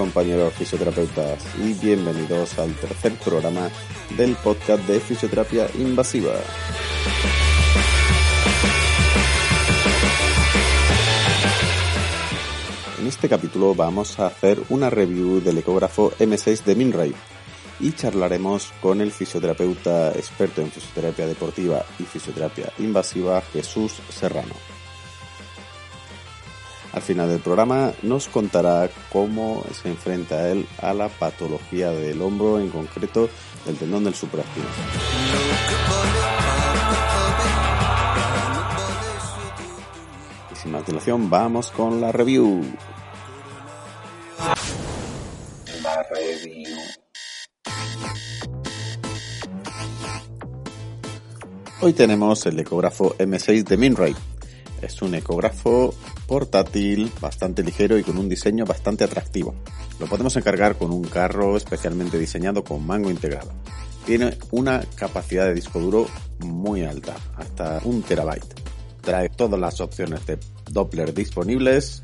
compañeros fisioterapeutas y bienvenidos al tercer programa del podcast de fisioterapia invasiva. En este capítulo vamos a hacer una review del ecógrafo M6 de Minray y charlaremos con el fisioterapeuta experto en fisioterapia deportiva y fisioterapia invasiva Jesús Serrano. Al final del programa nos contará cómo se enfrenta él a la patología del hombro, en concreto del tendón del supraespino. Y sin más dilación, vamos con la review. La review. Hoy tenemos el ecógrafo M6 de Minray. Es un ecógrafo portátil, bastante ligero y con un diseño bastante atractivo. Lo podemos encargar con un carro especialmente diseñado con mango integrado. Tiene una capacidad de disco duro muy alta, hasta un terabyte. Trae todas las opciones de Doppler disponibles,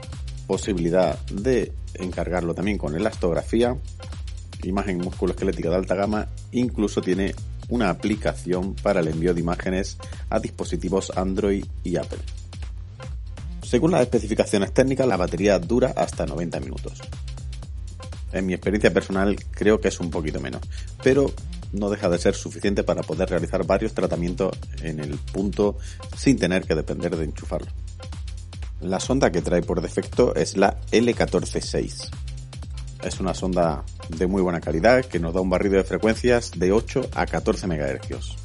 posibilidad de encargarlo también con elastografía, imagen musculoesquelética de alta gama, incluso tiene una aplicación para el envío de imágenes a dispositivos Android y Apple. Según las especificaciones técnicas, la batería dura hasta 90 minutos. En mi experiencia personal creo que es un poquito menos, pero no deja de ser suficiente para poder realizar varios tratamientos en el punto sin tener que depender de enchufarlo. La sonda que trae por defecto es la L146. Es una sonda de muy buena calidad que nos da un barrido de frecuencias de 8 a 14 MHz.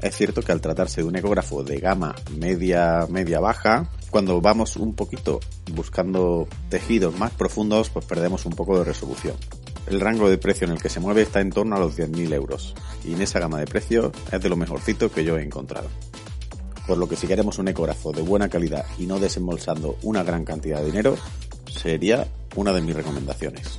Es cierto que al tratarse de un ecógrafo de gama media, media baja, cuando vamos un poquito buscando tejidos más profundos, pues perdemos un poco de resolución. El rango de precio en el que se mueve está en torno a los 10.000 euros, y en esa gama de precio es de lo mejorcito que yo he encontrado. Por lo que si queremos un ecógrafo de buena calidad y no desembolsando una gran cantidad de dinero, sería una de mis recomendaciones.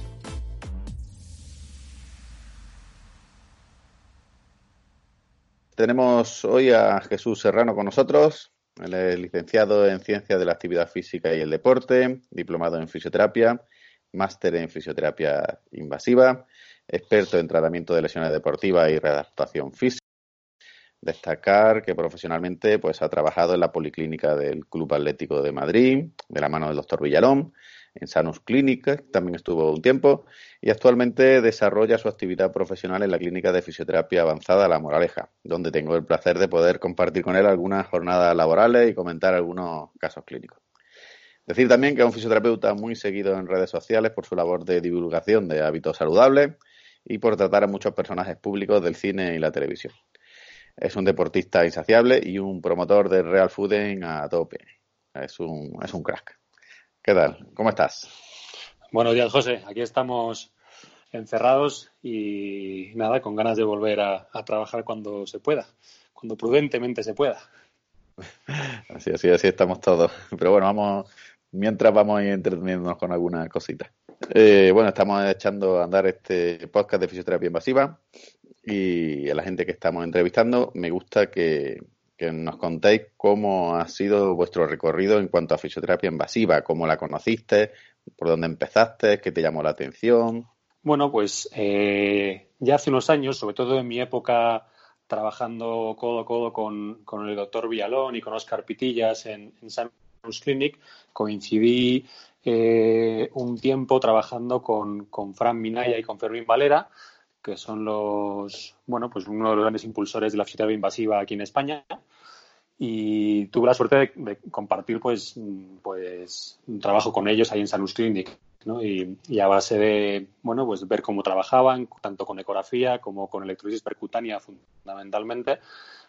Tenemos hoy a Jesús Serrano con nosotros. Él es licenciado en Ciencias de la Actividad Física y el Deporte, diplomado en Fisioterapia, máster en Fisioterapia Invasiva, experto en tratamiento de lesiones deportivas y readaptación física. Destacar que profesionalmente pues, ha trabajado en la Policlínica del Club Atlético de Madrid, de la mano del doctor Villalón, en Sanus Clínica, también estuvo un tiempo, y actualmente desarrolla su actividad profesional en la Clínica de Fisioterapia Avanzada La Moraleja, donde tengo el placer de poder compartir con él algunas jornadas laborales y comentar algunos casos clínicos. Decir también que es un fisioterapeuta muy seguido en redes sociales por su labor de divulgación de hábitos saludables y por tratar a muchos personajes públicos del cine y la televisión. Es un deportista insaciable y un promotor del real fooding a tope. Es un, es un crack. ¿Qué tal? ¿Cómo estás? Buenos días, José. Aquí estamos encerrados y nada, con ganas de volver a, trabajar cuando se pueda, cuando prudentemente se pueda. Así, así, así estamos todos. Pero bueno, vamos, mientras vamos a ir entreteniéndonos con alguna cosita. Eh, bueno, estamos echando a andar este podcast de fisioterapia invasiva y a la gente que estamos entrevistando me gusta que, que nos contéis cómo ha sido vuestro recorrido en cuanto a fisioterapia invasiva, cómo la conociste, por dónde empezaste, qué te llamó la atención. Bueno, pues eh, ya hace unos años, sobre todo en mi época trabajando codo a codo con, el doctor Villalón y con Oscar Pitillas en, en Clinic, coincidí eh, un tiempo trabajando con, con Fran Minaya y con Fermín Valera que son los, bueno, pues uno de los grandes impulsores de la fisioterapia invasiva aquí en España. Y tuve la suerte de, compartir, pues, pues, un trabajo con ellos ahí en Sanus Clinic, ¿no? Y, a base de, bueno, pues ver cómo trabajaban, tanto con ecografía como con electrolisis percutánea, fundamentalmente,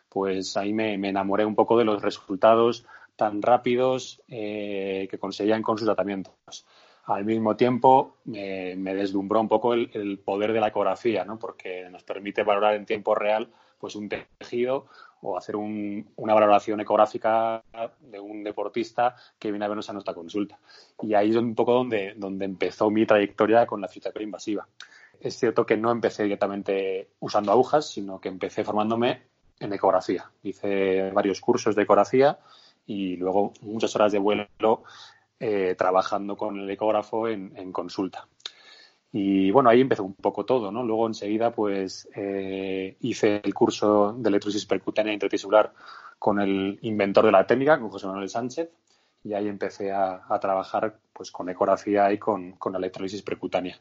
pues ahí me, enamoré un poco de los resultados tan rápidos eh, que conseguían con sus tratamientos al mismo tiempo me, deslumbró un poco el, poder de la ecografía, ¿no? porque nos permite valorar en tiempo real pues un tejido o hacer una valoración ecográfica de un deportista que viene a vernos a nuestra consulta. Y ahí es un poco donde, donde empezó mi trayectoria con la fisioterapia invasiva. Es cierto que no empecé directamente usando agujas, sino que empecé formándome en ecografía. Hice varios cursos de ecografía y luego muchas horas de vuelo eh, trabajando con el ecógrafo en, consulta. Y bueno, ahí empezó un poco todo, ¿no? Luego enseguida pues eh, hice el curso de electrosis percutánea intratisular con el inventor de la técnica, con José Manuel Sánchez, y ahí empecé a, trabajar pues con ecografía y con, con electrólisis percutánea.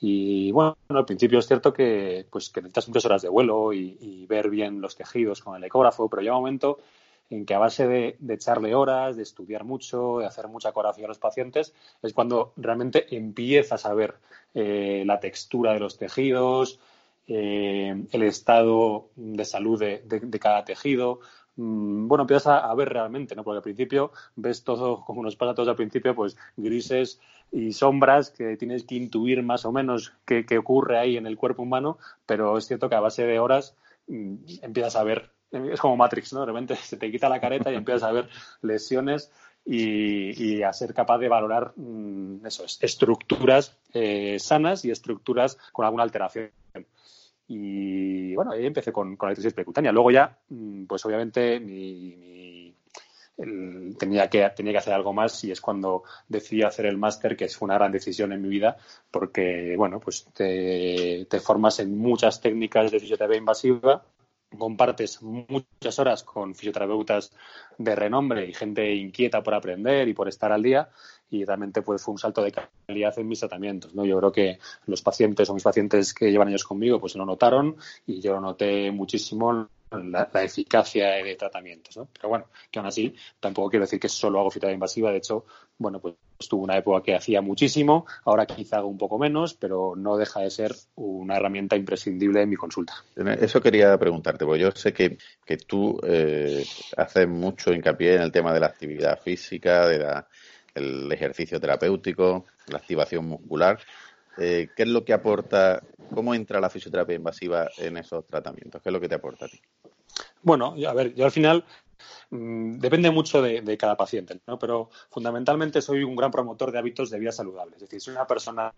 Y bueno, al principio es cierto que, pues, que necesitas muchas horas de vuelo y, ver bien los tejidos con el ecógrafo, pero llega un momento en que a base de, echarle horas, de estudiar mucho, de hacer mucha ecografía a los pacientes, es cuando realmente empiezas a ver eh, la textura de los tejidos, eh, el estado de salud de, cada tejido. Mm, bueno, empiezas a, ver realmente, ¿no? Porque al principio ves todo, como nos pasa a todos al principio, pues grises y sombras que tienes que intuir más o menos qué, ocurre ahí en el cuerpo humano, pero es cierto que a base de horas mm, empiezas a ver, es como Matrix, ¿no? De repente se te quita la careta y empiezas a ver lesiones y, a ser capaz de valorar mm, eso, estructuras eh, sanas y estructuras con alguna alteración. Y bueno, ahí empecé con, con la electricidad percutánea. Luego ya, mm, pues obviamente tenía, que, tenía que hacer algo más y es cuando decidí hacer el máster, que fue una gran decisión en mi vida, porque, bueno, pues te, te formas en muchas técnicas de fisioterapia invasiva compartes muchas horas con fisioterapeutas de renombre y gente inquieta por aprender y por estar al día y realmente pues, fue un salto de calidad en mis tratamientos. ¿no? Yo creo que los pacientes o mis pacientes que llevan años conmigo pues lo notaron y yo noté muchísimo la, eficacia de tratamientos. Pero bueno, que aún así tampoco quiero decir que solo hago fisioterapia invasiva. De hecho, bueno, pues tuve una época que hacía muchísimo, ahora quizá hago un poco menos, pero no deja de ser una herramienta imprescindible en mi consulta. Eso quería preguntarte, porque yo sé que, que tú eh, haces mucho hincapié en el tema de la actividad física, de la, el ejercicio terapéutico, la activación muscular. Eh, ¿Qué es lo que aporta, cómo entra la fisioterapia invasiva en esos tratamientos? ¿Qué es lo que te aporta a ti? Bueno, a ver, yo al final mm, depende mucho de, cada paciente, ¿no? Pero fundamentalmente soy un gran promotor de hábitos de vida saludables. Es decir, si una persona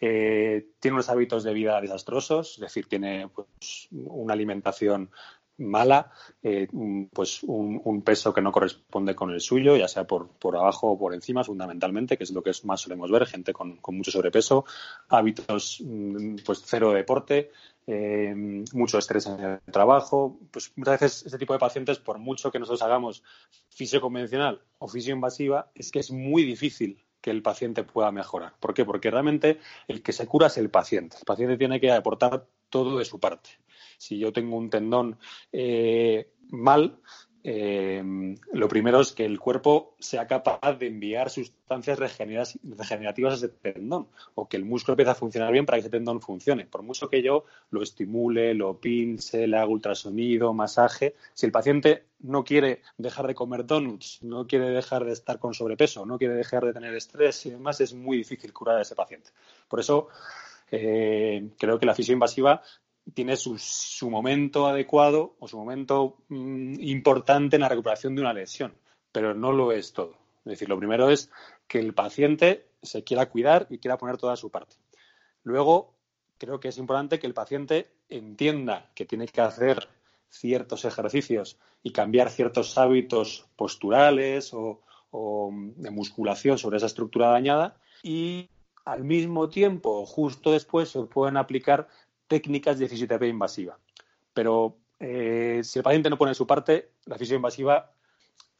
eh, tiene unos hábitos de vida desastrosos, es decir, tiene pues, una alimentación mala, eh, pues un, peso que no corresponde con el suyo, ya sea por, por abajo o por encima, fundamentalmente, que es lo que más solemos ver, gente con, con mucho sobrepeso, hábitos mm, pues cero de deporte, eh, mucho estrés en el trabajo. Pues muchas veces este tipo de pacientes, por mucho que nosotros hagamos fisio convencional o fisio invasiva, es que es muy difícil que el paciente pueda mejorar. ¿Por qué? Porque realmente el que se cura es el paciente. El paciente tiene que aportar todo de su parte. Si yo tengo un tendón eh, mal, eh, lo primero es que el cuerpo sea capaz de enviar sustancias regenerativas a ese tendón o que el músculo empiece a funcionar bien para que ese tendón funcione. Por mucho que yo lo estimule, lo pinche, le haga ultrasonido, masaje, si el paciente no quiere dejar de comer donuts, no quiere dejar de estar con sobrepeso, no quiere dejar de tener estrés y demás, es muy difícil curar a ese paciente. Por eso eh, creo que la fisión invasiva tiene su, momento adecuado o su momento mm, importante en la recuperación de una lesión, pero no lo es todo. Es decir, lo primero es que el paciente se quiera cuidar y quiera poner toda su parte. Luego, creo que es importante que el paciente entienda que tiene que hacer ciertos ejercicios y cambiar ciertos hábitos posturales o, o de musculación sobre esa estructura dañada y al mismo tiempo, justo después, se pueden aplicar técnicas de fisioterapia invasiva. Pero eh, si el paciente no pone su parte, la fisioterapia invasiva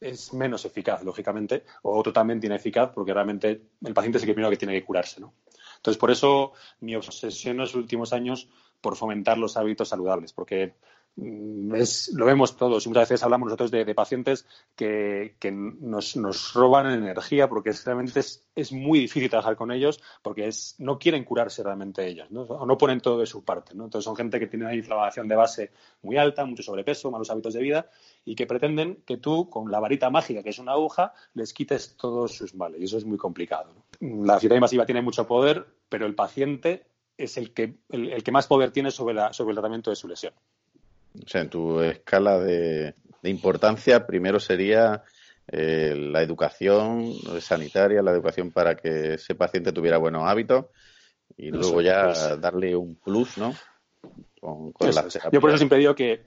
es menos eficaz, lógicamente, o totalmente ineficaz, porque realmente el paciente es el primero que tiene que curarse. ¿no? Entonces, por eso mi obsesión en los últimos años por fomentar los hábitos saludables, porque Mm, lo vemos todos y muchas veces hablamos nosotros de, pacientes que, nos, roban energía porque realmente es, muy difícil trabajar con ellos porque es, no quieren curarse realmente ellos ¿no? o no ponen todo de su parte. ¿no? Entonces son gente que tiene una inflamación de base muy alta, mucho sobrepeso, malos hábitos de vida y que pretenden que tú con la varita mágica que es una aguja les quites todos sus males y eso es muy complicado. La fidelidad invasiva tiene mucho poder pero el paciente es el que, el, que más poder tiene sobre, la, sobre el tratamiento de su lesión. O sea, en tu escala de, importancia, primero sería eh, la educación sanitaria, la educación para que ese paciente tuviera buenos hábitos y luego ya darle un plus, ¿no? Yo por eso siempre digo que,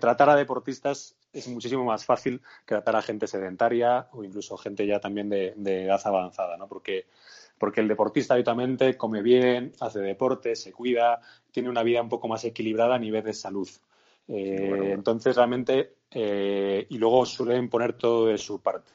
tratar a deportistas es muchísimo más fácil que tratar a gente sedentaria o incluso gente ya también de, de edad avanzada, ¿no? Porque porque el deportista habitualmente come bien, hace deporte, se cuida, tiene una vida un poco más equilibrada a nivel de salud. Eh, entonces, realmente, eh, y luego suelen poner todo de su parte.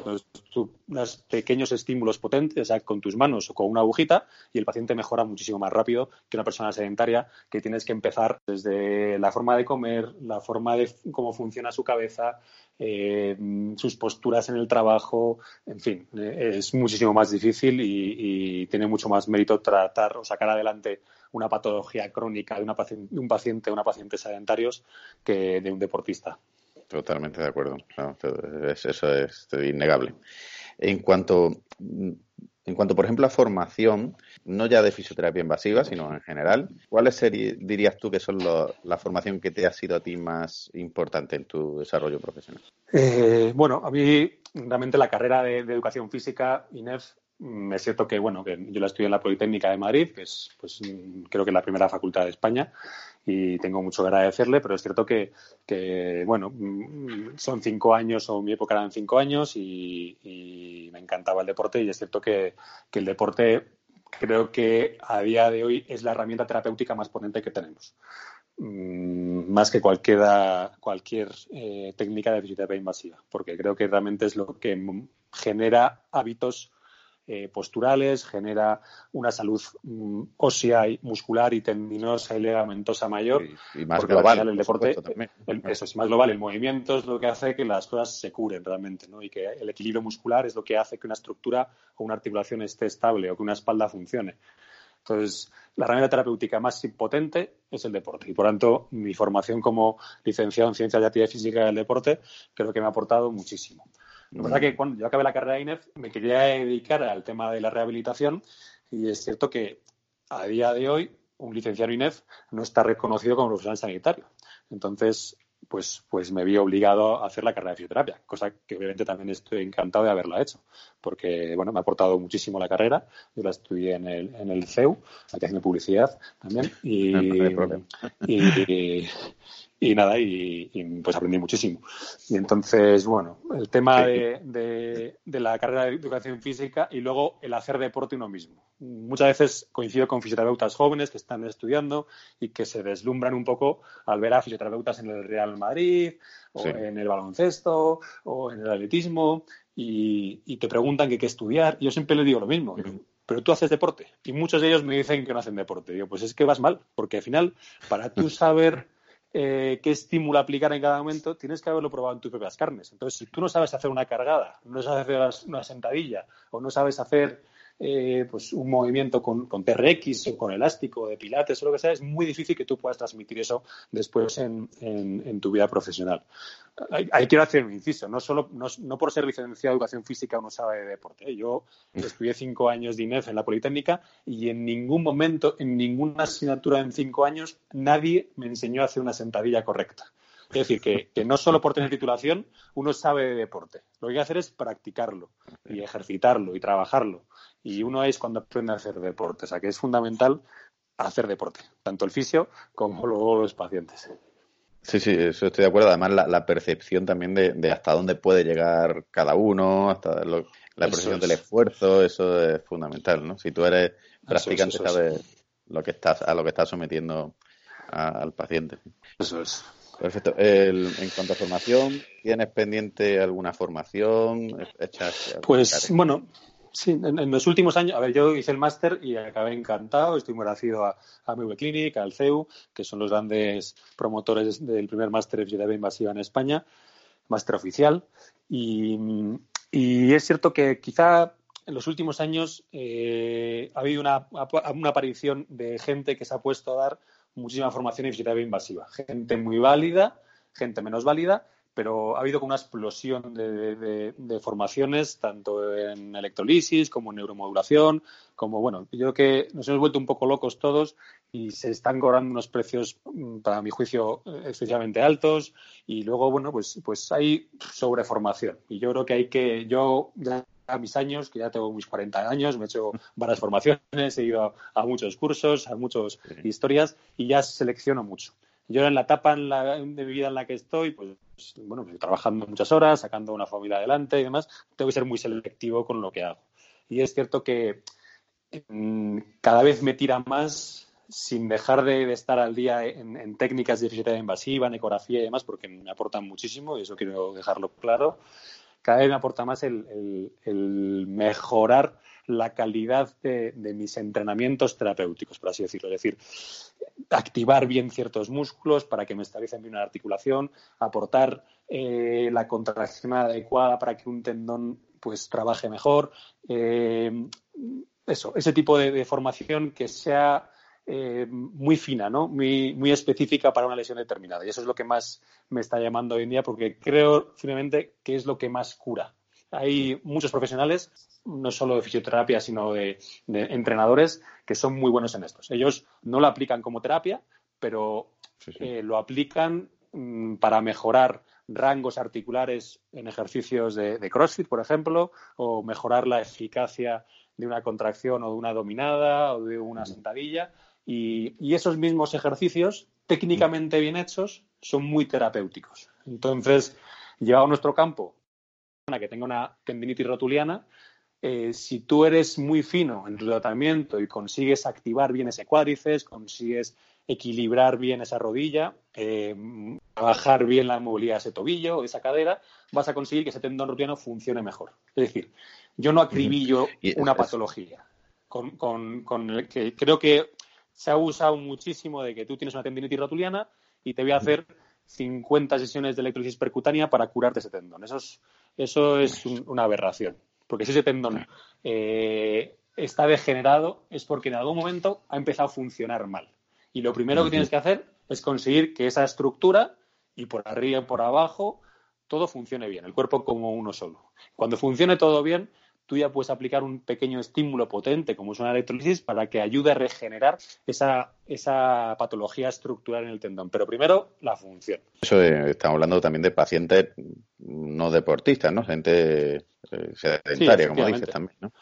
Entonces, tú das pequeños estímulos potentes con tus manos o con una agujita y el paciente mejora muchísimo más rápido que una persona sedentaria que tienes que empezar desde la forma de comer, la forma de cómo funciona su cabeza, eh, sus posturas en el trabajo, en fin, eh, es muchísimo más difícil y, tiene mucho más mérito tratar o sacar adelante una patología crónica de, una de un paciente o una paciente sedentarios que de un deportista. Totalmente de acuerdo. eso es innegable. En cuanto, en cuanto, por ejemplo, a formación, no ya de fisioterapia invasiva, sino en general, ¿cuáles dirías tú que son la formación que te ha sido a ti más importante en tu desarrollo profesional? Eh, bueno, a mí realmente la carrera de, educación física, INEF, mm, es cierto que bueno que yo la estudié en la Politécnica de Madrid, que es pues mm, creo que la primera facultad de España, y tengo mucho que agradecerle, pero es cierto que, bueno, mm, son cinco años o mi época eran cinco años y, me encantaba el deporte y es cierto que, el deporte creo que a día de hoy es la herramienta terapéutica más potente que tenemos. Mm, más que cualquier, cualquier eh, técnica de fisioterapia invasiva, porque creo que realmente es lo que genera hábitos eh, posturales, genera una salud mm, ósea y muscular y tendinosa y ligamentosa mayor. Y, más global. El deporte, eso es más global. El movimiento es lo que hace que las cosas se curen realmente, ¿no? Y que el equilibrio muscular es lo que hace que una estructura o una articulación esté estable o que una espalda funcione. Entonces, la herramienta terapéutica más potente es el deporte. Y por tanto, mi formación como licenciado en Ciencias de Actividad Física del Deporte creo que me ha aportado muchísimo. Lo que pasa es que cuando yo acabé la carrera de INEF me quería dedicar al tema de la rehabilitación y es cierto que a día de hoy un licenciado INEF no está reconocido como profesional sanitario. Entonces, pues, pues me vi obligado a hacer la carrera de fisioterapia, cosa que obviamente también estoy encantado de haberla hecho, porque bueno, me ha aportado muchísimo la carrera. Yo la estudié en el, en el CEU, aquí haciendo publicidad también, y, y, y nada, y, pues aprendí muchísimo. Y entonces, bueno, el tema de, de, la carrera de educación física y luego el hacer deporte uno mismo. Muchas veces coincido con fisioterapeutas jóvenes que están estudiando y que se deslumbran un poco al ver a fisioterapeutas en el Real Madrid o en el baloncesto o en el atletismo y, te preguntan qué estudiar. Y yo siempre les digo lo mismo. pero tú haces deporte. Y muchos de ellos me dicen que no hacen deporte. Digo, pues es que vas mal, porque al final, para tú saber eh, qué estímulo aplicar en cada momento, tienes que haberlo probado en tus propias carnes. Entonces, si tú no sabes hacer una cargada, no sabes hacer una sentadilla o no sabes hacer eh, pues un movimiento con, con, TRX o con elástico de pilates o lo que sea, es muy difícil que tú puedas transmitir eso después en, en, tu vida profesional. Ahí quiero hacer un inciso, no solo no, por ser licenciado en educación física uno sabe de deporte. ¿eh? Yo estudié cinco años de INEF en la Politécnica y en ningún momento, en ninguna asignatura en cinco años, nadie me enseñó a hacer una sentadilla correcta. Es decir, que, no solo por tener titulación uno sabe de deporte. Lo que hay que hacer es practicarlo y ejercitarlo y trabajarlo. Y uno es cuando aprende a hacer deporte. O sea, que es fundamental hacer deporte, tanto el fisio como luego los pacientes. Sí, sí, eso estoy de acuerdo. Además, la, percepción también de, hasta dónde puede llegar cada uno, hasta la percepción del esfuerzo, eso es fundamental, ¿no? Si tú eres practicante, sabes lo que estás, a lo que estás sometiendo al paciente. Eso es. Perfecto. en cuanto a formación, ¿tienes pendiente alguna formación? pues bueno, sí, en, los últimos años, a ver, yo hice el máster y acabé encantado, estoy muy agradecido a, a MV Clinic, al CEU, que son los grandes promotores del primer máster de fisioterapia invasiva en España, máster oficial. Y, es cierto que quizá en los últimos años eh, ha habido una, una aparición de gente que se ha puesto a dar muchísima formación en fisioterapia invasiva. Gente muy válida, gente menos válida, pero ha habido una explosión de, formaciones, tanto en electrolisis como en neuromodulación, como, bueno, yo creo que nos hemos vuelto un poco locos todos y se están cobrando unos precios, mm, para mi juicio, excesivamente altos y luego, bueno, pues, pues hay sobreformación. Y yo creo que hay que, yo ya a mis años, que ya tengo mis 40 años, me he hecho varias formaciones, he ido a, muchos cursos, a muchas historias y ya selecciono mucho. Yo en la etapa de mi vida en la que estoy, pues bueno, pues, trabajando muchas horas, sacando una familia adelante y demás, tengo que ser muy selectivo con lo que hago. Y es cierto que, mm, cada vez me tira más sin dejar de, estar al día en, técnicas de fisioterapia invasiva, en ecografía y demás, porque me aportan muchísimo y eso quiero dejarlo claro. Cada vez me aporta más el, mejorar la calidad de, mis entrenamientos terapéuticos, por así decirlo. Es decir, activar bien ciertos músculos para que me estabilicen bien una articulación, aportar eh, la contracción adecuada para que un tendón pues trabaje mejor. Eh, eso, ese tipo de formación que sea eh, muy fina, ¿no? Muy, muy específica para una lesión determinada. Y eso es lo que más me está llamando hoy en día porque creo finalmente que es lo que más cura. Hay muchos profesionales, no solo de fisioterapia, sino de, entrenadores, que son muy buenos en esto. Ellos no lo aplican como terapia, pero eh, lo aplican mm, para mejorar rangos articulares en ejercicios de, de, CrossFit, por ejemplo, o mejorar la eficacia de una contracción o de una dominada o de una sentadilla y, esos mismos ejercicios, técnicamente bien hechos, son muy terapéuticos. Entonces, llevado a nuestro campo, una que tenga una tendinitis rotuliana, eh, si tú eres muy fino en tu tratamiento y consigues activar bien ese cuádriceps, consigues equilibrar bien esa rodilla, eh, bajar bien la movilidad de ese tobillo, o esa cadera, vas a conseguir que ese tendón rotuliano funcione mejor. Es decir, yo no acribillo una patología. Con, con, con que creo que se ha usado muchísimo de que tú tienes una tendinitis rotuliana y te voy a hacer 50 sesiones de electrosis percutánea para curarte ese tendón. Eso es, eso es una aberración. Porque si ese tendón eh, está degenerado es porque en algún momento ha empezado a funcionar mal. Y lo primero que tienes que hacer es conseguir que esa estructura y por arriba y por abajo todo funcione bien, el cuerpo como uno solo. Cuando funcione todo bien, tú ya puedes aplicar un pequeño estímulo potente, como es una electrolisis, para que ayude a regenerar esa, esa patología estructural en el tendón. Pero primero, la función. Eso eh, estamos hablando también de pacientes no deportistas, ¿no? Gente eh, sedentaria, como dices también, ¿no?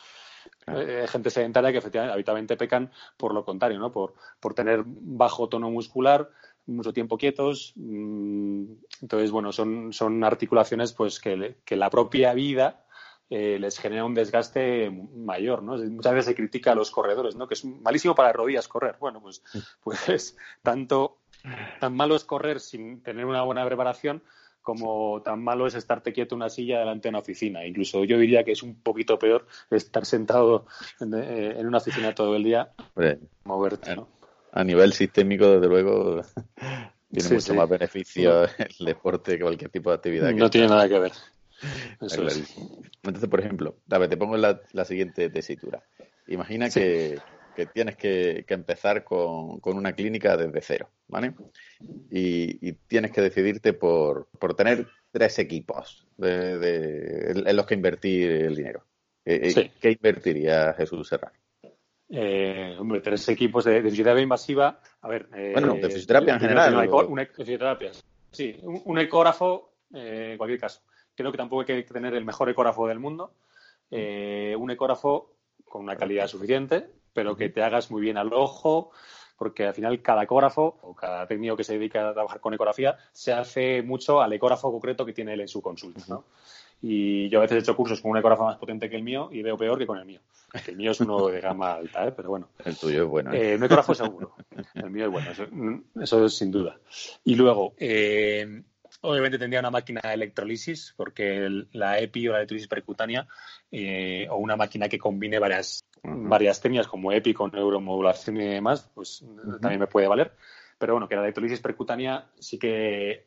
Eh, gente sedentaria que efectivamente habitualmente pecan por lo contrario, ¿no? Por, por tener bajo tono muscular, mucho tiempo quietos. Mm, entonces, bueno, son, son articulaciones pues que, que la propia vida eh, les genera un desgaste mayor, ¿no? Muchas veces se critica a los corredores, ¿no? Que es malísimo para rodillas correr. Bueno, pues, pues tanto tan malo es correr sin tener una buena preparación como tan malo es estarte quieto en una silla delante de una oficina. Incluso yo diría que es un poquito peor estar sentado en, eh, una oficina todo el día, moverte, ¿no? A nivel sistémico, desde luego, tiene mucho más beneficio el deporte que cualquier tipo de actividad. No tiene nada que ver. Entonces, por ejemplo, David, te pongo la, siguiente tesitura. Imagina que, tienes que, empezar con, una clínica desde cero, ¿vale? Y, tienes que decidirte por, tener tres equipos en los que invertir el dinero. Eh, eh, ¿Qué invertiría Jesús Serrano? Eh, hombre, tres equipos de, fisioterapia invasiva. A ver. bueno, de fisioterapia en general. Una, fisioterapia. Sí, un, ecógrafo, en cualquier caso. Creo que tampoco hay que tener el mejor ecógrafo del mundo. Eh, un ecógrafo con una calidad suficiente, pero que te hagas muy bien al ojo, porque al final cada ecógrafo o cada técnico que se dedica a trabajar con ecografía se hace mucho al ecógrafo concreto que tiene él en su consulta, ¿no? Y yo a veces he hecho cursos con un ecógrafo más potente que el mío y veo peor que con el mío. El mío es uno de gama alta, ¿eh? pero bueno. El tuyo es bueno. ¿eh? eh un ecógrafo seguro. El mío es bueno, eso, eso sin duda. Y luego, eh, Obviamente tendría una máquina de electrolisis, porque la EPI o la electrolisis percutánea, eh, o una máquina que combine varias, varias técnicas como EPI con neuromodulación y demás, pues también me puede valer. Pero bueno, que la electrolisis percutánea sí que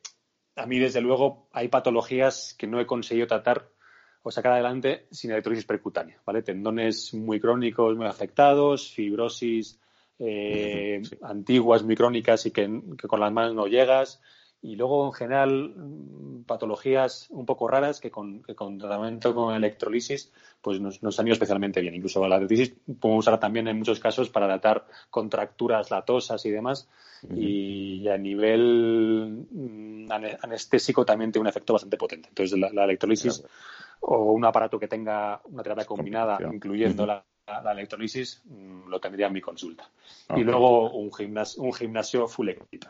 a mí, desde luego, hay patologías que no he conseguido tratar o sacar adelante sin electrolisis percutánea, ¿vale? Tendones muy crónicos, muy afectados, fibrosis eh, antiguas, muy crónicas y que, que, con las manos no llegas, y luego, en general, mm, patologías un poco raras que con, tratamiento con electrolisis pues nos, han ido especialmente bien. Incluso la electrolisis podemos usarla también en muchos casos para tratar contracturas latosas y demás. y, a nivel mm, anestésico también tiene un efecto bastante potente. Entonces, la, electrolisis o un aparato que tenga una terapia combinada, incluyendo la, electrolisis, mm, lo tendría en mi consulta. Y luego un, gimnasio, un gimnasio full equip.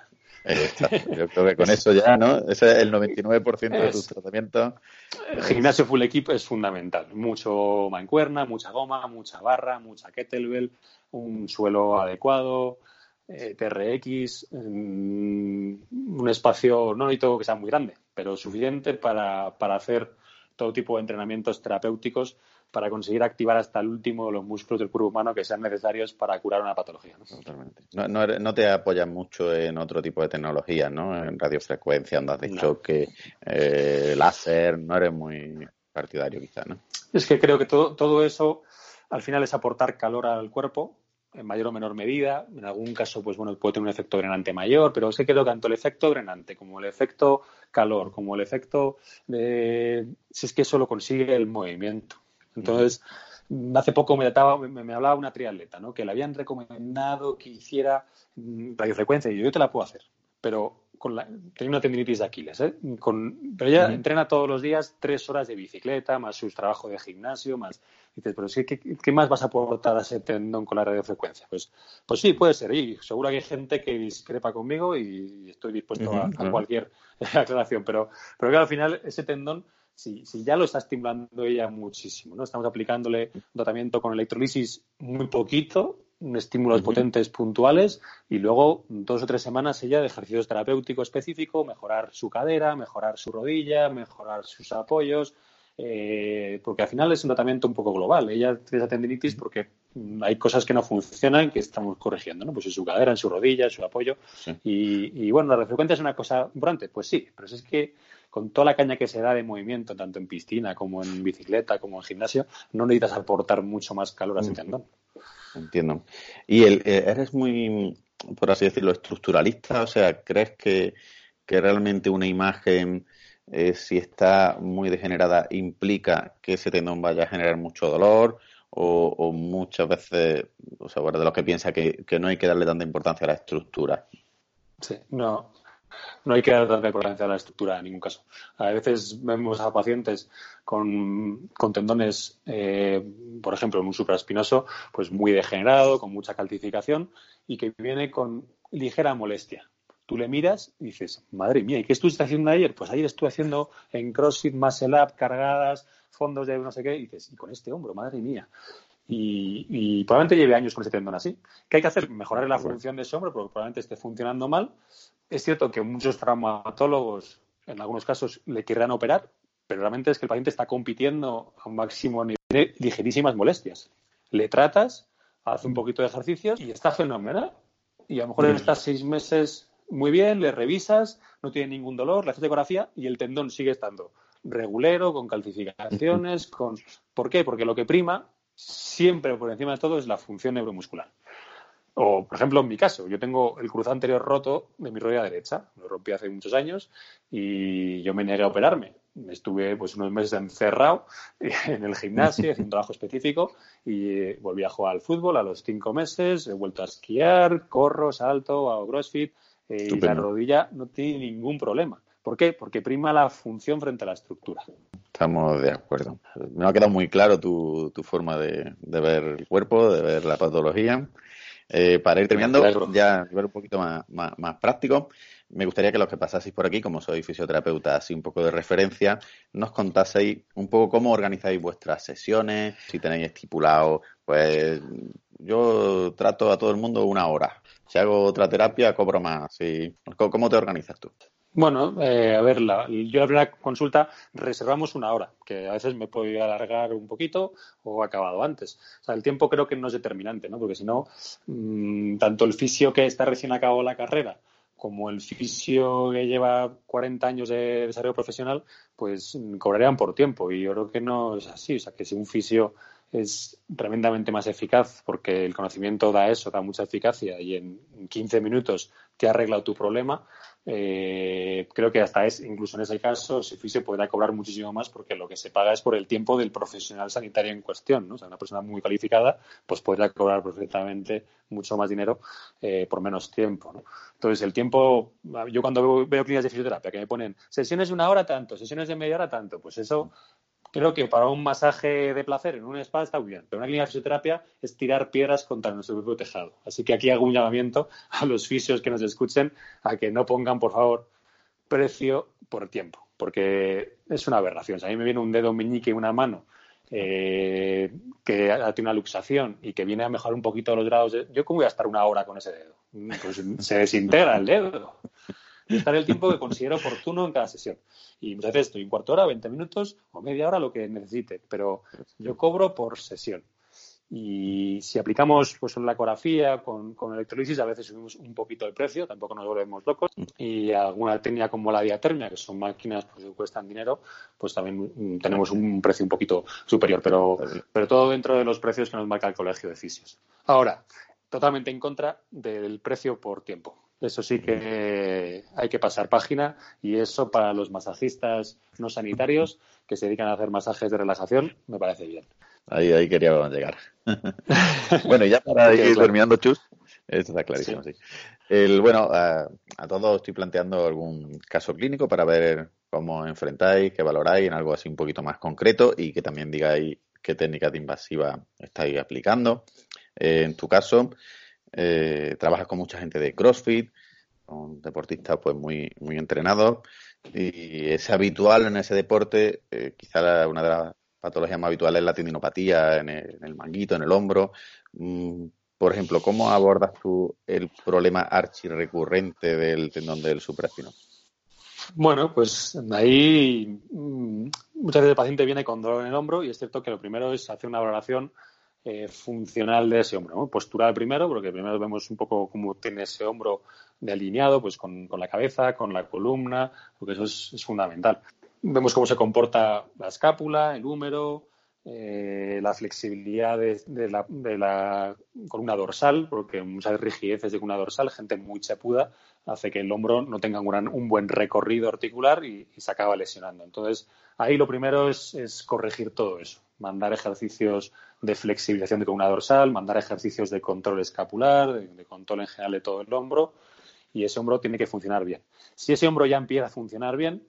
Yo creo que con eso ya, ¿no? Ese es el 99% de tus tratamientos. El gimnasio full equip es fundamental. Mucho mancuerna, mucha goma, mucha barra, mucha kettlebell, un suelo adecuado, eh, TRX, mm, un espacio, no necesito que sea muy grande, pero suficiente para, para hacer todo tipo de entrenamientos terapéuticos para conseguir activar hasta el último los músculos del cuerpo humano que sean necesarios para curar una patología. ¿no? Totalmente. No, no, te apoyas mucho en otro tipo de tecnologías, ¿no? En radiofrecuencia, andas de choque, eh, láser, no eres muy partidario quizá, ¿no? Es que creo que todo, todo eso al final es aportar calor al cuerpo en mayor o menor medida. En algún caso, pues bueno, puede tener un efecto drenante mayor, pero sé que tanto el efecto drenante como el efecto calor, como el efecto de si es que eso lo consigue el movimiento. Entonces, hace poco me, me, hablaba una triatleta, ¿no? Que le habían recomendado que hiciera mm, radiofrecuencia y yo, te la puedo hacer, pero con la, tenía una tendinitis de Aquiles, ¿eh? Con, pero ella entrena todos los días tres horas de bicicleta, más sus trabajos de gimnasio, más. dices, pero ¿qué, ¿qué, más vas a aportar a ese tendón con la radiofrecuencia? Pues, pues sí, puede ser. Y seguro que hay gente que discrepa conmigo y estoy dispuesto a, a, cualquier aclaración. Pero, pero que al final ese tendón si, ya lo está estimulando ella muchísimo, ¿no? Estamos aplicándole un tratamiento con electrolisis muy poquito, estímulos potentes puntuales y luego dos o tres semanas ella de ejercicios terapéuticos específicos, mejorar su cadera, mejorar su rodilla, mejorar sus apoyos, eh, porque al final es un tratamiento un poco global. Ella tiene esa tendinitis porque hay cosas que no funcionan que estamos corrigiendo, ¿no? Pues en su cadera, en su rodilla, en su apoyo. Y, y, bueno, la refrecuencia es una cosa importante, pues sí, pero es que con toda la caña que se da de movimiento, tanto en piscina como en bicicleta, como en gimnasio, no necesitas aportar mucho más calor a ese tendón. Entiendo. ¿Y el, eh, eres muy, por así decirlo, estructuralista? O sea, ¿crees que, realmente una imagen, eh, si está muy degenerada, implica que ese tendón vaya a generar mucho dolor? O, muchas veces, o sea, bueno, de lo que piensa que, que no hay que darle tanta importancia a la estructura. Sí, no, no hay que dar tanta importancia a la estructura en ningún caso. A veces vemos a pacientes con, tendones, eh, por ejemplo, en un supraespinoso, pues muy degenerado, con mucha calcificación y que viene con ligera molestia. Tú le miras y dices, madre mía, ¿y qué estuviste haciendo ayer? Pues ayer estuve haciendo en CrossFit, Muscle Up, cargadas, fondos de no sé qué, y dices, y con este hombro, madre mía. Y, y, probablemente lleve años con ese tendón así. ¿Qué hay que hacer? Mejorar la función de ese hombro, porque probablemente esté funcionando mal, es cierto que muchos traumatólogos, en algunos casos, le querrán operar, pero realmente es que el paciente está compitiendo a un máximo nivel de ligerísimas molestias. Le tratas, hace un poquito de ejercicios y está fenomenal. Y a lo mejor en estas seis meses muy bien, le revisas, no tiene ningún dolor, le haces ecografía y el tendón sigue estando regulero, con calcificaciones, con... ¿Por qué? Porque lo que prima, siempre por encima de todo, es la función neuromuscular. O, por ejemplo, en mi caso, yo tengo el cruzado anterior roto de mi rodilla derecha. Lo rompí hace muchos años y yo me negué a operarme. Estuve pues unos meses encerrado en el gimnasio, haciendo trabajo específico y eh, volví a jugar al fútbol a los cinco meses. He vuelto a esquiar, corro, salto, hago crossfit eh, y la rodilla no tiene ningún problema. ¿Por qué? Porque prima la función frente a la estructura. Estamos de acuerdo. Me ha quedado muy claro tu, tu forma de, de ver el cuerpo, de ver la patología. Eh, para ir terminando, ya a ver un poquito más, más, práctico, me gustaría que los que pasaseis por aquí, como soy fisioterapeuta, así un poco de referencia, nos contaseis un poco cómo organizáis vuestras sesiones, si tenéis estipulado, pues yo trato a todo el mundo una hora. Si hago otra terapia, cobro más. ¿Cómo te organizas tú? Bueno, eh, a ver, la, yo la primera consulta reservamos una hora, que a veces me puedo alargar un poquito o acabado antes. O sea, el tiempo creo que no es determinante, ¿no? Porque si no, mmm, tanto el fisio que está recién acabado la carrera como el fisio que lleva 40 años de desarrollo profesional, pues cobrarían por tiempo. Y yo creo que no es así. O sea, que si un fisio es tremendamente más eficaz porque el conocimiento da eso, da mucha eficacia y en 15 minutos te ha arreglado tu problema, eh, creo que hasta es, incluso en ese caso, fisio podrá cobrar muchísimo más porque lo que se paga es por el tiempo del profesional sanitario en cuestión, ¿no? Sea, una persona muy calificada, pues podrá cobrar perfectamente mucho más dinero eh, por menos tiempo, ¿no? Entonces, el tiempo, yo cuando veo, veo clínicas de fisioterapia que me ponen sesiones de una hora tanto, sesiones de media hora tanto, pues eso creo que para un masaje de placer en un spa está muy bien, pero una clínica de fisioterapia es tirar piedras contra nuestro propio tejado. Así que aquí hago un llamamiento a los fisios que nos escuchen a que no pongan, por favor, precio por tiempo, porque es una aberración. Si a mí me viene un dedo meñique y una mano eh, que tiene una luxación y que viene a mejorar un poquito los grados, de... ¿yo cómo voy a estar una hora con ese dedo? Pues se desintegra el dedo. Estar el tiempo que considero oportuno en cada sesión. Y muchas veces estoy un cuarto hora, 20 minutos o media hora, lo que necesite, pero yo cobro por sesión. Y si aplicamos pues la ecografía con, con electrolisis, a veces subimos un poquito el precio, tampoco nos volvemos locos. Y alguna técnica como la diatermia, que son máquinas pues, que cuestan dinero, pues también tenemos un precio un poquito superior, pero, pero todo dentro de los precios que nos marca el colegio de fisios. Ahora, totalmente en contra del precio por tiempo. Eso sí que hay que pasar página y eso para los masajistas no sanitarios que se dedican a hacer masajes de relajación me parece bien. Ahí, ahí quería llegar. bueno, ya para ir terminando, Chus, esto está clarísimo, sí. El, bueno, a, todos estoy planteando algún caso clínico para ver cómo enfrentáis, qué valoráis en algo así un poquito más concreto y que también digáis qué técnica de invasiva estáis aplicando. Eh, en tu caso, eh, trabajas con mucha gente de CrossFit, con deportistas pues muy, muy entrenados y es habitual en ese deporte, eh, quizá una de las patologías más habituales es la tendinopatía en el, manguito, en el hombro. Mm, por ejemplo, ¿cómo abordas tú el problema archirrecurrente del tendón del supraespinoso? Bueno, pues ahí mm, muchas veces el paciente viene con dolor en el hombro y es cierto que lo primero es hacer una valoración eh, funcional de ese hombro. ¿no? Postural primero, porque primero vemos un poco cómo tiene ese hombro de alineado, pues con, la cabeza, con la columna, porque eso es, fundamental. Vemos cómo se comporta la escápula, el húmero, eh, la flexibilidad de, la, columna dorsal, porque muchas rigideces de columna dorsal, gente muy chapuda, hace que el hombro no tenga un, buen recorrido articular y, se acaba lesionando. Entonces, ahí lo primero es corregir todo eso mandar ejercicios de flexibilización de columna dorsal, mandar ejercicios de control escapular, de, control en general de todo el hombro, y ese hombro tiene que funcionar bien. Si ese hombro ya empieza a funcionar bien,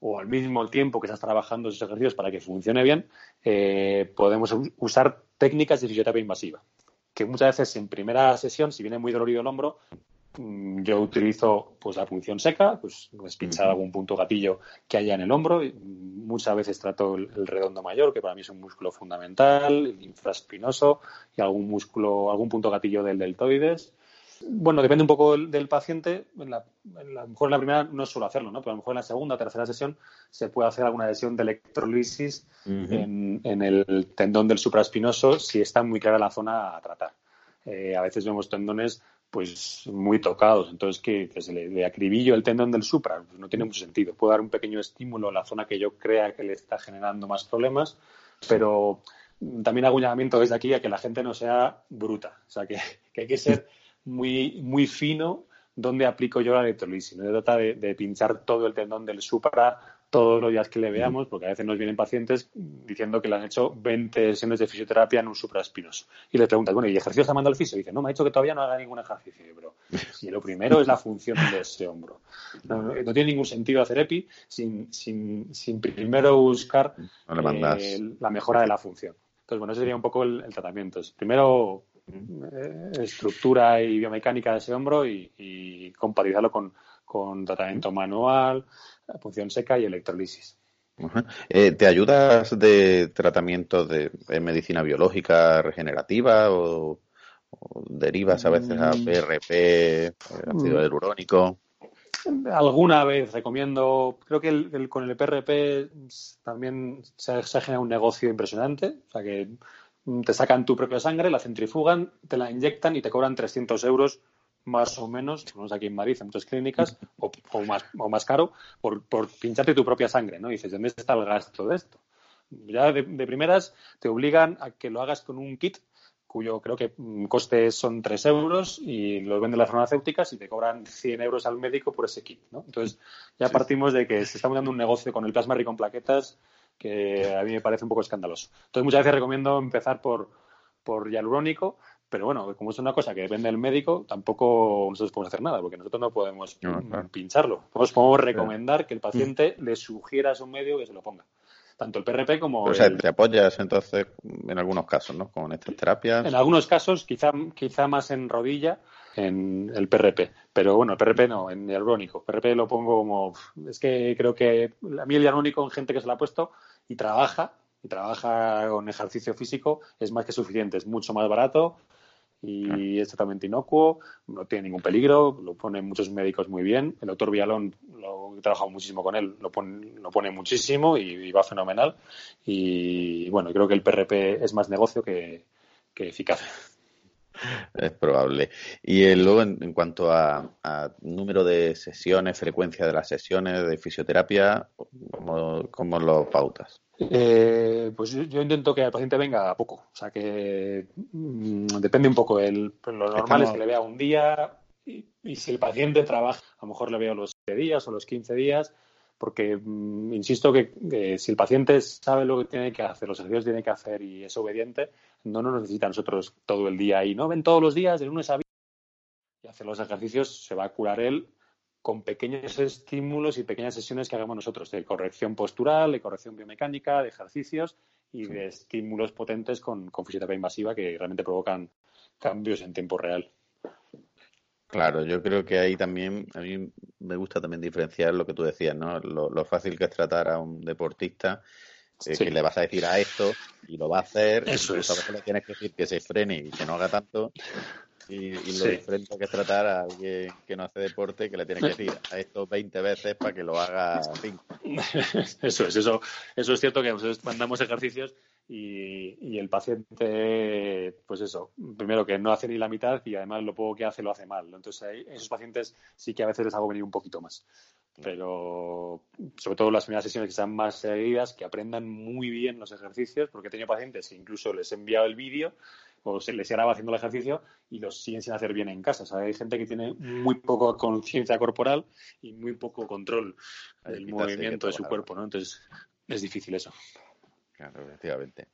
o al mismo tiempo que estás trabajando esos ejercicios para que funcione bien, eh, podemos usar técnicas de fisioterapia invasiva, que muchas veces en primera sesión, si viene muy dolorido el hombro, yo utilizo pues la punción seca, pues, pinchar algún punto gatillo que haya en el hombro. Muchas veces trato el, redondo mayor, que para mí es un músculo fundamental, el infraspinoso y algún músculo, algún punto gatillo del deltoides. Bueno, depende un poco del, paciente. En la, a lo mejor en la primera no suelo hacerlo, ¿no? Pero a lo mejor en la segunda o tercera sesión se puede hacer alguna lesión de electrolisis en, el tendón del supraespinoso si está muy clara la zona a tratar. Eh, a veces vemos tendones pues muy tocados. Entonces, que, se le, acribillo el tendón del supra, pues no tiene mucho sentido. Puedo dar un pequeño estímulo a la zona que yo crea que le está generando más problemas, pero también hago un llamamiento desde aquí a que la gente no sea bruta. O sea, que, hay que ser muy, muy fino donde aplico yo la electrolisis. No se trata de pinchar todo el tendón del supra todos los días que le veamos, porque a veces nos vienen pacientes diciendo que le han hecho 20 sesiones de fisioterapia en un supraespinoso. Y le preguntas, bueno, ¿y ejercicio está mandando el fisio? Y dice, no, me ha dicho que todavía no haga ningún ejercicio. Si lo primero es la función de ese hombro. No, tiene ningún sentido hacer EPI sin, sin, sin primero buscar eh, la mejora de la función. Entonces, bueno, ese sería un poco el, tratamiento. primero, eh, estructura y biomecánica de ese hombro y, y compatibilizarlo con, con tratamiento manual, punción seca y electrolisis. Eh, ¿Te ayudas de tratamiento de, medicina biológica regenerativa o, derivas a veces a PRP, mm. ácido mm. hialurónico? Alguna vez recomiendo, creo que con el PRP también se, se genera un negocio impresionante, o sea que te sacan tu propia sangre, la centrifugan, te la inyectan y te cobran 300 euros más o menos, tenemos aquí en Madrid en muchas clínicas, o, más, o más caro, por, por, pincharte tu propia sangre, ¿no? Y dices, ¿dónde está el gasto de esto? Ya de, primeras te obligan a que lo hagas con un kit cuyo creo que mm, coste son 3 euros y lo venden las farmacéuticas y te cobran 100 euros al médico por ese kit, ¿no? Entonces ya partimos de que se está dando un negocio con el plasma rico en plaquetas que a mí me parece un poco escandaloso. Entonces muchas veces recomiendo empezar por, por hialurónico, pero bueno, como es una cosa que depende del médico, tampoco nosotros podemos hacer nada, porque nosotros no podemos pincharlo. Podemos, podemos recomendar que el paciente le sugiera a su medio que se lo ponga. tanto el PRP como. o sea, te apoyas entonces en algunos casos, ¿no? Con estas terapias. En algunos casos, quizá, quizá más en rodilla, en el PRP. Pero bueno, el PRP no, en hialurónico. PRP lo pongo como. Es que creo que a mí el hialurónico en gente que se lo ha puesto y trabaja, y trabaja con ejercicio físico, es más que suficiente. Es mucho más barato y es totalmente inocuo, no tiene ningún peligro, lo ponen muchos médicos muy bien. El doctor Vialón, lo he trabajado muchísimo con él, lo pone, lo pone muchísimo y, va fenomenal. Y bueno, creo que el PRP es más negocio que, eficaz. Es probable. Y luego, en, cuanto a, número de sesiones, frecuencia de las sesiones de fisioterapia, ¿cómo, cómo lo pautas? Eh, pues yo, intento que el paciente venga a poco. O sea, que mm, depende un poco. El, lo normal es que le vea un día y, si el paciente trabaja, a lo mejor le veo los 7 días o los 15 días, porque mm, insisto que, si el paciente sabe lo que tiene que hacer, los ejercicios que tiene que hacer y es obediente, no nos necesita a nosotros todo el día y no ven todos los días de lunes a viernes y hacer los ejercicios, se va a curar él con pequeños estímulos y pequeñas sesiones que hagamos nosotros de corrección postural, de corrección biomecánica, de ejercicios y de estímulos potentes con, fisioterapia invasiva que realmente provocan cambios en tiempo real. Claro, yo creo que ahí también, a mí me gusta también diferenciar lo que tú decías, ¿no? Lo, fácil que es tratar a un deportista, eh, que le vas a decir a esto y lo va a hacer, Eso es. a veces le tienes que decir que se frene y que no haga tanto, y, lo diferente que es tratar a alguien que no hace deporte que le tiene que decir a esto 20 veces para que lo haga 5. Eso es, eso, eso es cierto que mandamos ejercicios y, el paciente, pues eso, primero que no hace ni la mitad y además lo poco que hace lo hace mal. Entonces, esos pacientes sí que a veces les hago venir un poquito más. Pero sobre todo las primeras sesiones que sean más seguidas, que aprendan muy bien los ejercicios, porque he tenido pacientes, incluso les he enviado el vídeo o se les graba haciendo el ejercicio y los siguen sin hacer bien en casa. O hay gente que tiene muy poca conciencia corporal y muy poco control del movimiento de su cuerpo, ¿no? Entonces es difícil eso. Claro, efectivamente.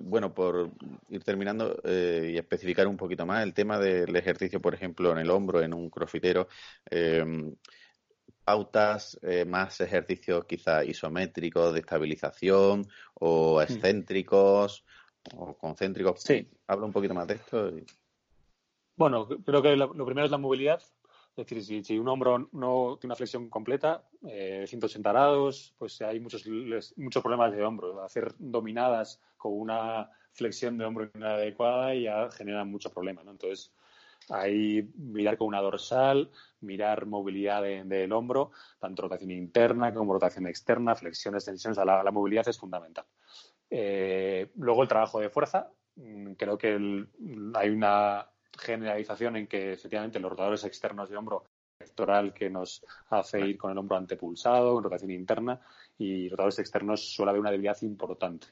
bueno, por ir terminando eh, y especificar un poquito más el tema del ejercicio, por ejemplo, en el hombro, en un crofitero, eh, pautas, eh, más ejercicios quizá isométricos de estabilización o mm. excéntricos o concéntricos. Sí. Habla un poquito más de esto. Bueno, creo que lo, primero es la movilidad. Es decir, si, un hombro no tiene una flexión completa, eh, 180 grados, pues hay muchos, muchos problemas de hombro. Hacer dominadas con una flexión de hombro inadecuada ya generan muchos problemas. ¿no? Entonces, ahí mirar con una dorsal, mirar movilidad del hombro, tanto rotación interna como rotación externa, flexiones, tensiones. la movilidad es fundamental. Eh, luego el trabajo de fuerza. Mm, creo que hay una generalización en que efectivamente los rotadores externos de hombro pectoral que nos hace ir con el hombro antepulsado, en rotación interna, y rotadores externos suele haber una debilidad importante.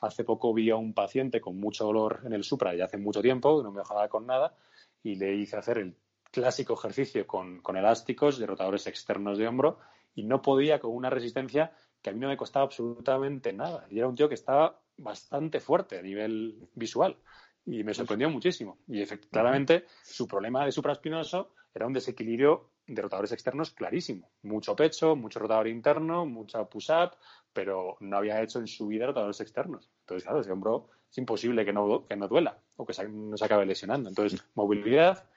Hace poco vi a un paciente con mucho dolor en el supra y hace mucho tiempo, no me mejoraba con nada, y le hice hacer el clásico ejercicio con, con elásticos de rotadores externos de hombro y no podía con una resistencia que a mí no me costaba absolutamente nada. Y era un tío que estaba bastante fuerte a nivel visual. Y me sorprendió muchísimo. Y claramente su problema de supraespinoso era un desequilibrio de rotadores externos clarísimo. Mucho pecho, mucho rotador interno, mucha push-up, pero no había hecho en su vida rotadores externos. Entonces, claro, ese hombro es imposible que no, que no duela o que no se acabe lesionando. Entonces, movilidad,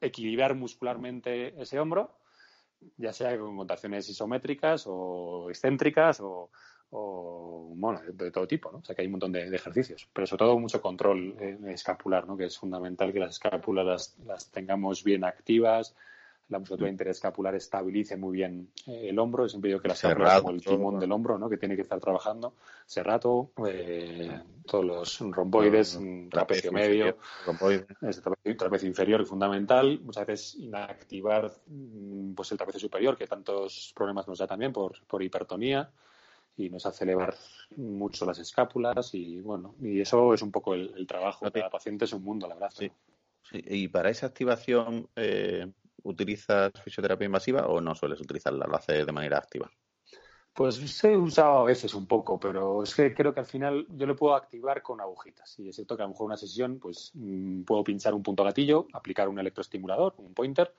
equilibrar muscularmente ese hombro ya sea con contracciones isométricas o excéntricas o, bueno, de todo tipo, ¿no? O sea que hay un montón de, ejercicios, pero sobre todo mucho control eh, escapular, ¿no? Que es fundamental que las escápulas las tengamos bien activas, la musculatura interescapular estabilice muy bien eh, el hombro. Siempre digo que la escápula es como el timón del hombro, ¿no? Que tiene que estar trabajando. Serrato, eh, todos los romboides, trapecio medio, trapecio, inferior es fundamental. Muchas veces inactivar mm, pues el trapecio superior, que tantos problemas nos da también por, por hipertonía y nos hace elevar mucho las escápulas y bueno, y eso es un poco el, trabajo. Cada paciente es un mundo, la verdad. Sí. Y para esa activación, eh, ¿Utilizas fisioterapia invasiva o no sueles utilizarla? ¿Lo haces de manera activa? Pues se usado a veces un poco, pero es que creo que al final yo lo puedo activar con agujitas. Y es cierto que a lo mejor una sesión, pues mm, puedo pinchar un punto gatillo, aplicar un electroestimulador, un pointer,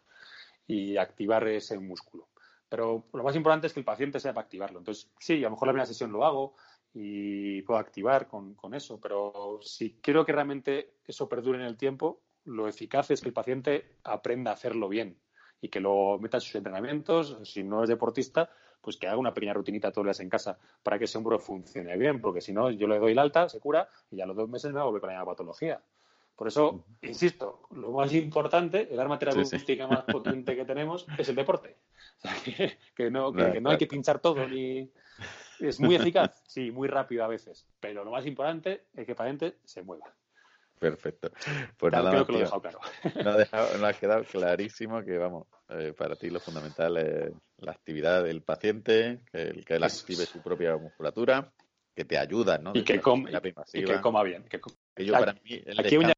y activar ese músculo. Pero lo más importante es que el paciente sepa activarlo. Entonces, sí, a lo mejor la primera sesión lo hago y puedo activar con, con eso, pero si quiero que realmente eso perdure en el tiempo, lo eficaz es que el paciente aprenda a hacerlo bien y que lo meta en sus entrenamientos. Si no es deportista, pues que haga una pequeña rutinita todos los días en casa para que ese hombro funcione bien, porque si no, yo le doy el alta, se cura y a los dos meses me va a volver con la patología. Por eso, insisto, lo más importante, el arma terapéutica más potente que tenemos es el deporte. O sea, que, no, que, no hay que pinchar todo ni... Es muy eficaz, sí, muy rápido a veces, pero lo más importante es que el paciente se mueva. Perfecto. Pues nada creo que lo he dejado claro. No, ha quedado clarísimo que, vamos, eh, para ti lo fundamental es la actividad del paciente, que, el que él active su propia musculatura, que te ayuda, ¿no? Y que, coma bien. Que, yo, para mí, aquí un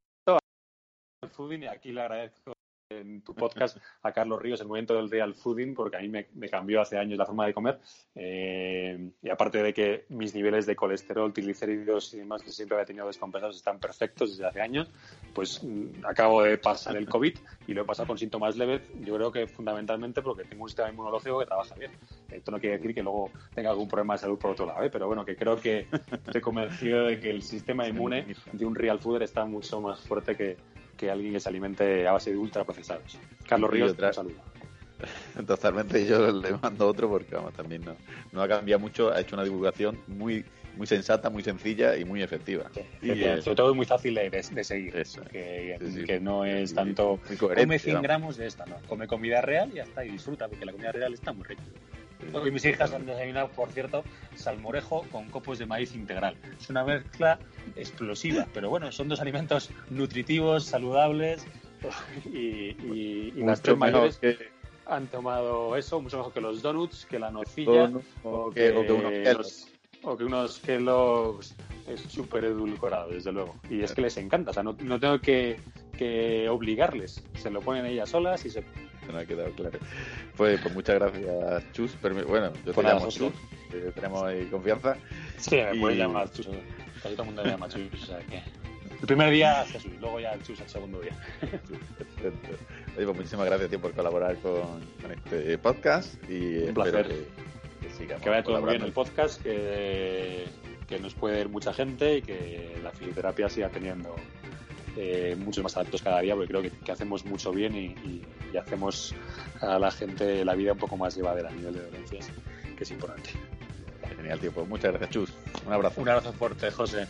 y aquí le agradezco en tu podcast a Carlos Ríos el momento del real fooding, porque a mí me, cambió hace años la forma de comer. Eh, y aparte de que mis niveles de colesterol, triglicéridos y demás que siempre había tenido descompensados están perfectos desde hace años, pues mm, acabo de pasar el COVID y lo he pasado con síntomas leves. Yo creo que fundamentalmente porque tengo un sistema inmunológico que trabaja bien. Esto no quiere decir que luego tenga algún problema de salud por otro lado, ¿eh? pero bueno, que creo que estoy convencido de que el sistema inmune de un real fooder está mucho más fuerte que que alguien que se alimente a base de ultraprocesados. Carlos Ríos, un saludo. Totalmente, yo le mando otro porque vamos, también no, no ha cambiado mucho, ha hecho una divulgación muy muy sensata, muy sencilla y muy efectiva. y sobre todo muy fácil de, seguir. Que, no es tanto come 100 gramos de esta, no. Come comida real y ya está, y disfruta, porque la comida real está muy rica. Hoy mis hijas han desayunado, por cierto, salmorejo con copos de maíz integral. Es una mezcla explosiva, pero bueno, son dos alimentos nutritivos, saludables y, las tres mayores que han tomado eso, mucho mejor que los donuts, que la nocilla o, que, unos o que unos Kellogg's es súper edulcorado, desde luego. Y es que les encanta, o sea, no, no tengo que, que obligarles, se lo ponen ellas solas y se no ha quedado claro. Pues, pues muchas gracias, Chus. Bueno, yo te llamo Chus, tenemos ahí confianza. Sí, me puedes llamar Chus. Casi todo el mundo me llama Chus, o sea que... El primer día Jesús, luego ya Chus el segundo día. Perfecto. Oye, pues muchísimas gracias tío, por colaborar con, este podcast y Un placer. que, que, que vaya todo bien el podcast, que, que nos puede ir mucha gente y que la fisioterapia siga teniendo eh, muchos más adeptos cada día, porque creo que, hacemos mucho bien y, hacemos a la gente la vida un poco más llevadera a nivel de dolencias, que es importante. Genial, tío. Pues muchas gracias, Chus. Un abrazo. Un abrazo fuerte, José.